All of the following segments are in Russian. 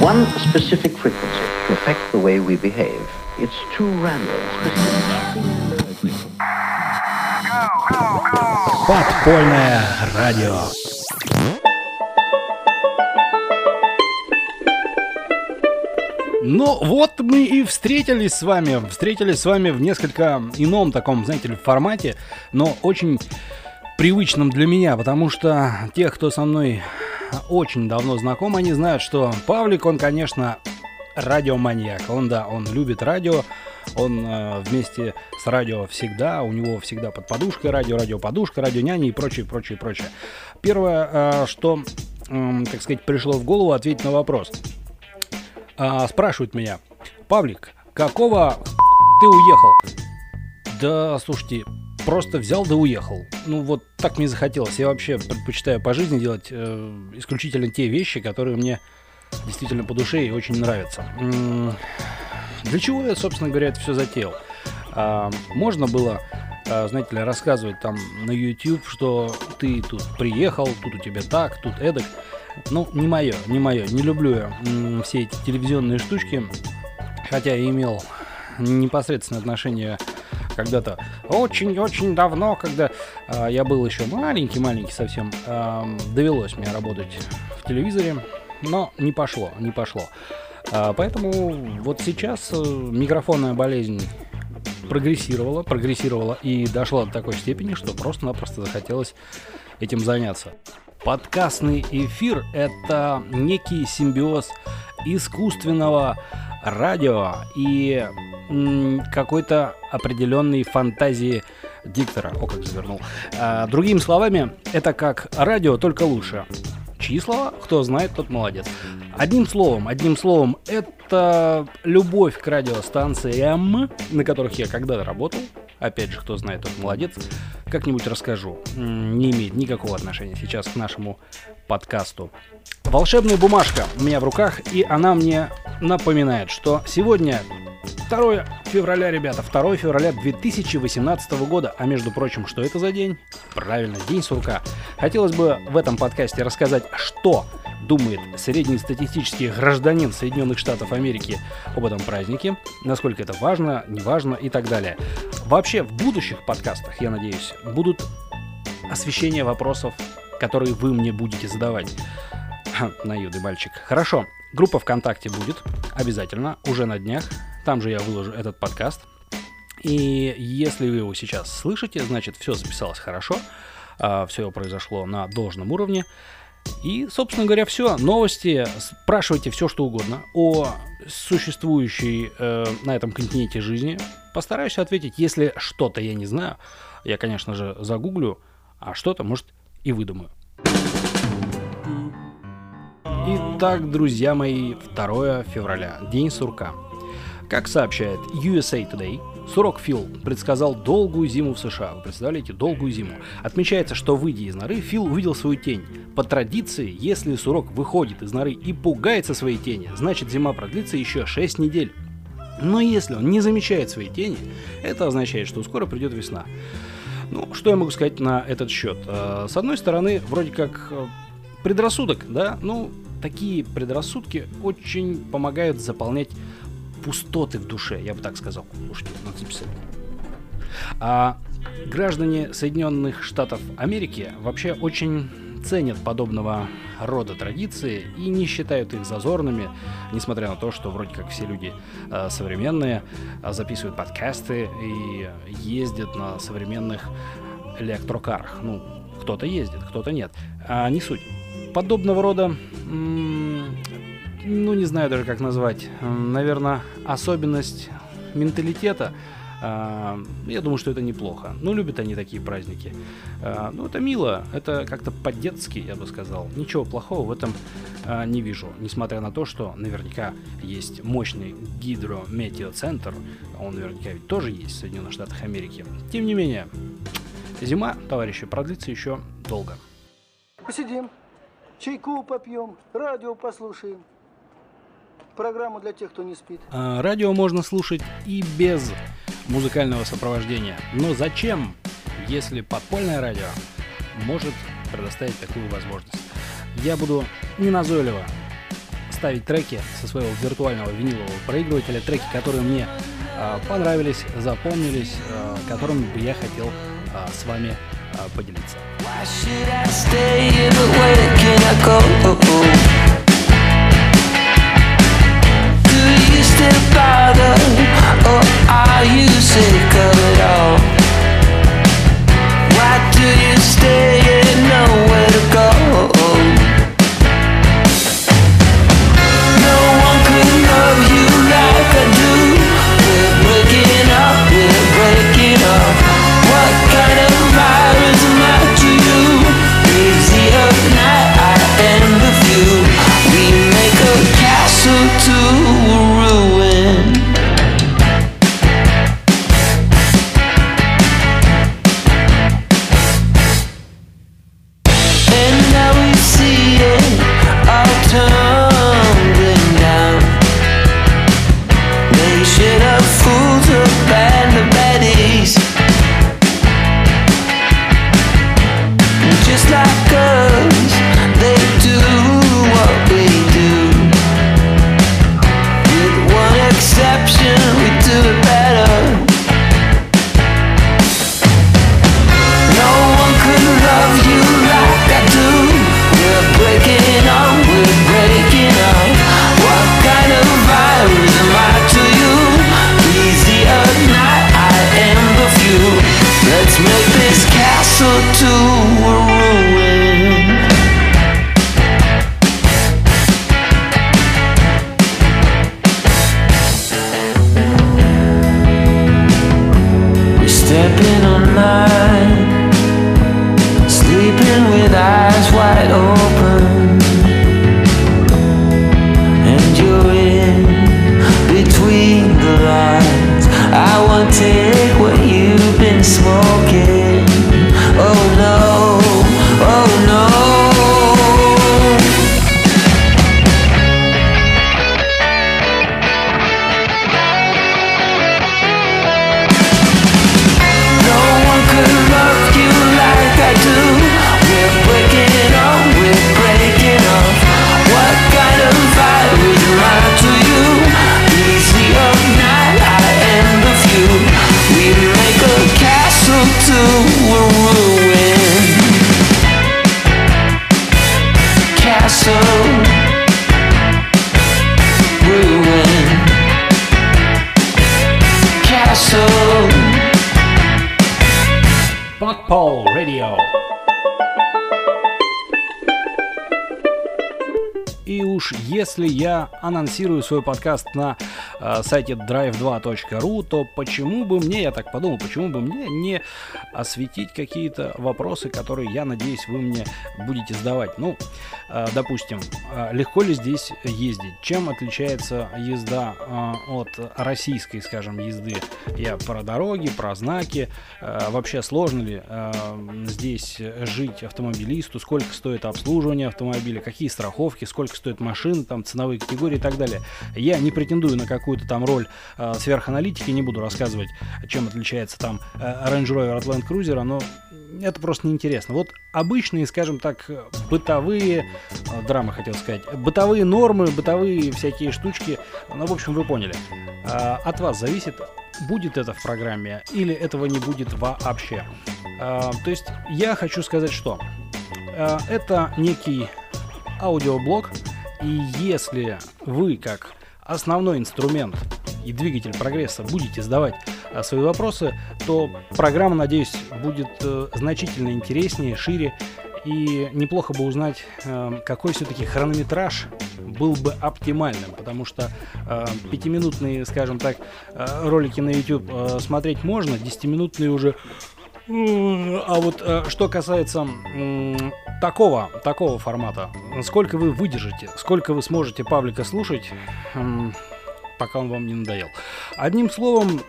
One specific frequency to affect the way we behave. It's too random. Подпольное радио. Ну вот мы и встретились с вами, встретились с вами в несколько ином таком, знаете ли, формате, но очень привычном для меня, потому что тех, кто со мной очень давно знаком, они знают, что Павлик, он, конечно, радиоманьяк. Он, да, он любит радио, он э, вместе с радио всегда, у него всегда под подушкой радио, радиоподушка, радионяня и прочее, прочее, прочее. Первое, э, что, э, так сказать, пришло в голову, ответить на вопрос. Э, спрашивают меня, Павлик, какого ты уехал? Да, слушайте, просто взял да уехал. Ну вот так мне захотелось. Я вообще предпочитаю по жизни делать э, исключительно те вещи, которые мне действительно по душе и очень нравятся. Для чего я, собственно говоря, это все затеял? А, можно было, а, знаете ли, рассказывать там на YouTube, что ты тут приехал, тут у тебя так, тут эдак. Ну, не мое, не мое. Не люблю я все эти телевизионные штучки. Хотя я имел непосредственное отношение когда-то очень-очень давно, когда э, я был еще маленький-маленький совсем, э, довелось мне работать в телевизоре, но не пошло, не пошло. Э, поэтому вот сейчас э, микрофонная болезнь прогрессировала, прогрессировала и дошла до такой степени, что просто-напросто захотелось этим заняться. Подкастный эфир – это некий симбиоз искусственного радио и какой-то определенной фантазии диктора. О, как завернул. А, другими словами, это как радио, только лучше. Чьи слова? Кто знает, тот молодец. Одним словом, одним словом, это любовь к радиостанциям, на которых я когда-то работал. Опять же, кто знает, тот молодец. Как-нибудь расскажу. Не имеет никакого отношения сейчас к нашему подкасту. Волшебная бумажка у меня в руках, и она мне напоминает, что сегодня 2 февраля, ребята, 2 февраля 2018 года. А между прочим, что это за день? Правильно, День сурка. Хотелось бы в этом подкасте рассказать, что думает среднестатистический гражданин Соединенных Штатов Америки об этом празднике, насколько это важно, не важно и так далее. Вообще, в будущих подкастах, я надеюсь, будут освещение вопросов, которые вы мне будете задавать. Наивный мальчик. Хорошо, группа ВКонтакте будет, обязательно, уже на днях. Там же я выложу этот подкаст. И если вы его сейчас слышите, значит все записалось хорошо, а, все произошло на должном уровне. И, собственно говоря, все. Новости. Спрашивайте все, что угодно о существующей э, на этом континенте жизни. Постараюсь ответить. Если что-то я не знаю, я, конечно же, загуглю, а что-то, может, и выдумаю. Итак, друзья мои, 2 февраля, День сурка. Как сообщает USA Today, Сурок Фил предсказал долгую зиму в США. Вы представляете, долгую зиму. Отмечается, что выйдя из норы, Фил увидел свою тень. По традиции, если Сурок выходит из норы и пугается своей тени, значит зима продлится еще 6 недель. Но если он не замечает своей тени, это означает, что скоро придет весна. Ну, что я могу сказать на этот счет? Э, с одной стороны, вроде как э, предрассудок, да, ну, такие предрассудки очень помогают заполнять пустоты в душе, я бы так сказал. Слушайте, надо записать. А граждане Соединенных Штатов Америки вообще очень ценят подобного рода традиции и не считают их зазорными, несмотря на то, что вроде как все люди э, современные э, записывают подкасты и ездят на современных электрокарах. Ну, кто-то ездит, кто-то нет. А не суть. Подобного рода ну не знаю даже как назвать, наверное, особенность менталитета. А, я думаю, что это неплохо. Ну, любят они такие праздники. А, ну, это мило, это как-то по-детски, я бы сказал. Ничего плохого в этом а, не вижу. Несмотря на то, что наверняка есть мощный гидрометеоцентр, он наверняка ведь тоже есть в Соединенных Штатах Америки. Тем не менее, зима, товарищи, продлится еще долго. Посидим, чайку попьем, радио послушаем программу для тех, кто не спит. А, радио можно слушать и без музыкального сопровождения. Но зачем? если подпольное радио может предоставить такую возможность. Я буду неназойливо ставить треки со своего виртуального винилового проигрывателя, треки, которые мне э, понравились, запомнились, э, которыми бы я хотел э, с вами э, поделиться. Why Father. Если я анонсирую свой подкаст на э, сайте drive2.ru, то почему бы мне, я так подумал, почему бы мне не осветить какие-то вопросы, которые, я надеюсь, вы мне будете задавать. Ну, э, допустим, э, легко ли здесь ездить? Чем отличается езда от российской, скажем, езды? Я про дороги, про знаки. Вообще сложно ли здесь жить автомобилисту? Сколько стоит обслуживание автомобиля? Какие страховки? Сколько стоит машина? Там ценовые категории и так далее. Я не претендую на какую-то там роль э, сверханалитики, не буду рассказывать, чем отличается там э, Range Rover от Land Cruiser, но это просто неинтересно. Вот обычные, скажем так, бытовые, э, драмы хотел сказать, бытовые нормы, бытовые всякие штучки, ну, в общем, вы поняли. Э, от вас зависит, будет это в программе или этого не будет вообще. Э, то есть я хочу сказать, что э, это некий аудиоблог, и если вы, как основной инструмент и двигатель прогресса, будете задавать а, свои вопросы, то программа, надеюсь, будет э, значительно интереснее, шире. И неплохо бы узнать, э, какой все-таки хронометраж был бы оптимальным, потому что э, пятиминутные, скажем так, ролики на YouTube смотреть можно, десятиминутные уже а вот что касается такого, такого формата, сколько вы выдержите, сколько вы сможете Павлика слушать, пока он вам не надоел. Одним словом,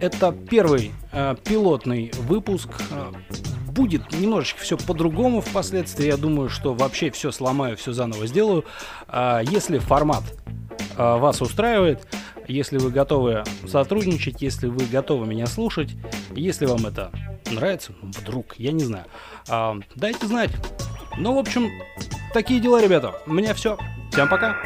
это первый э, пилотный выпуск. Э, будет немножечко все по-другому впоследствии. Я думаю, что вообще все сломаю, все заново сделаю. Если формат вас устраивает, если вы готовы сотрудничать, если вы готовы меня слушать, если вам это нравится, ну, вдруг, я не знаю. А, дайте знать. Ну, в общем, такие дела, ребята. У меня все. Всем пока.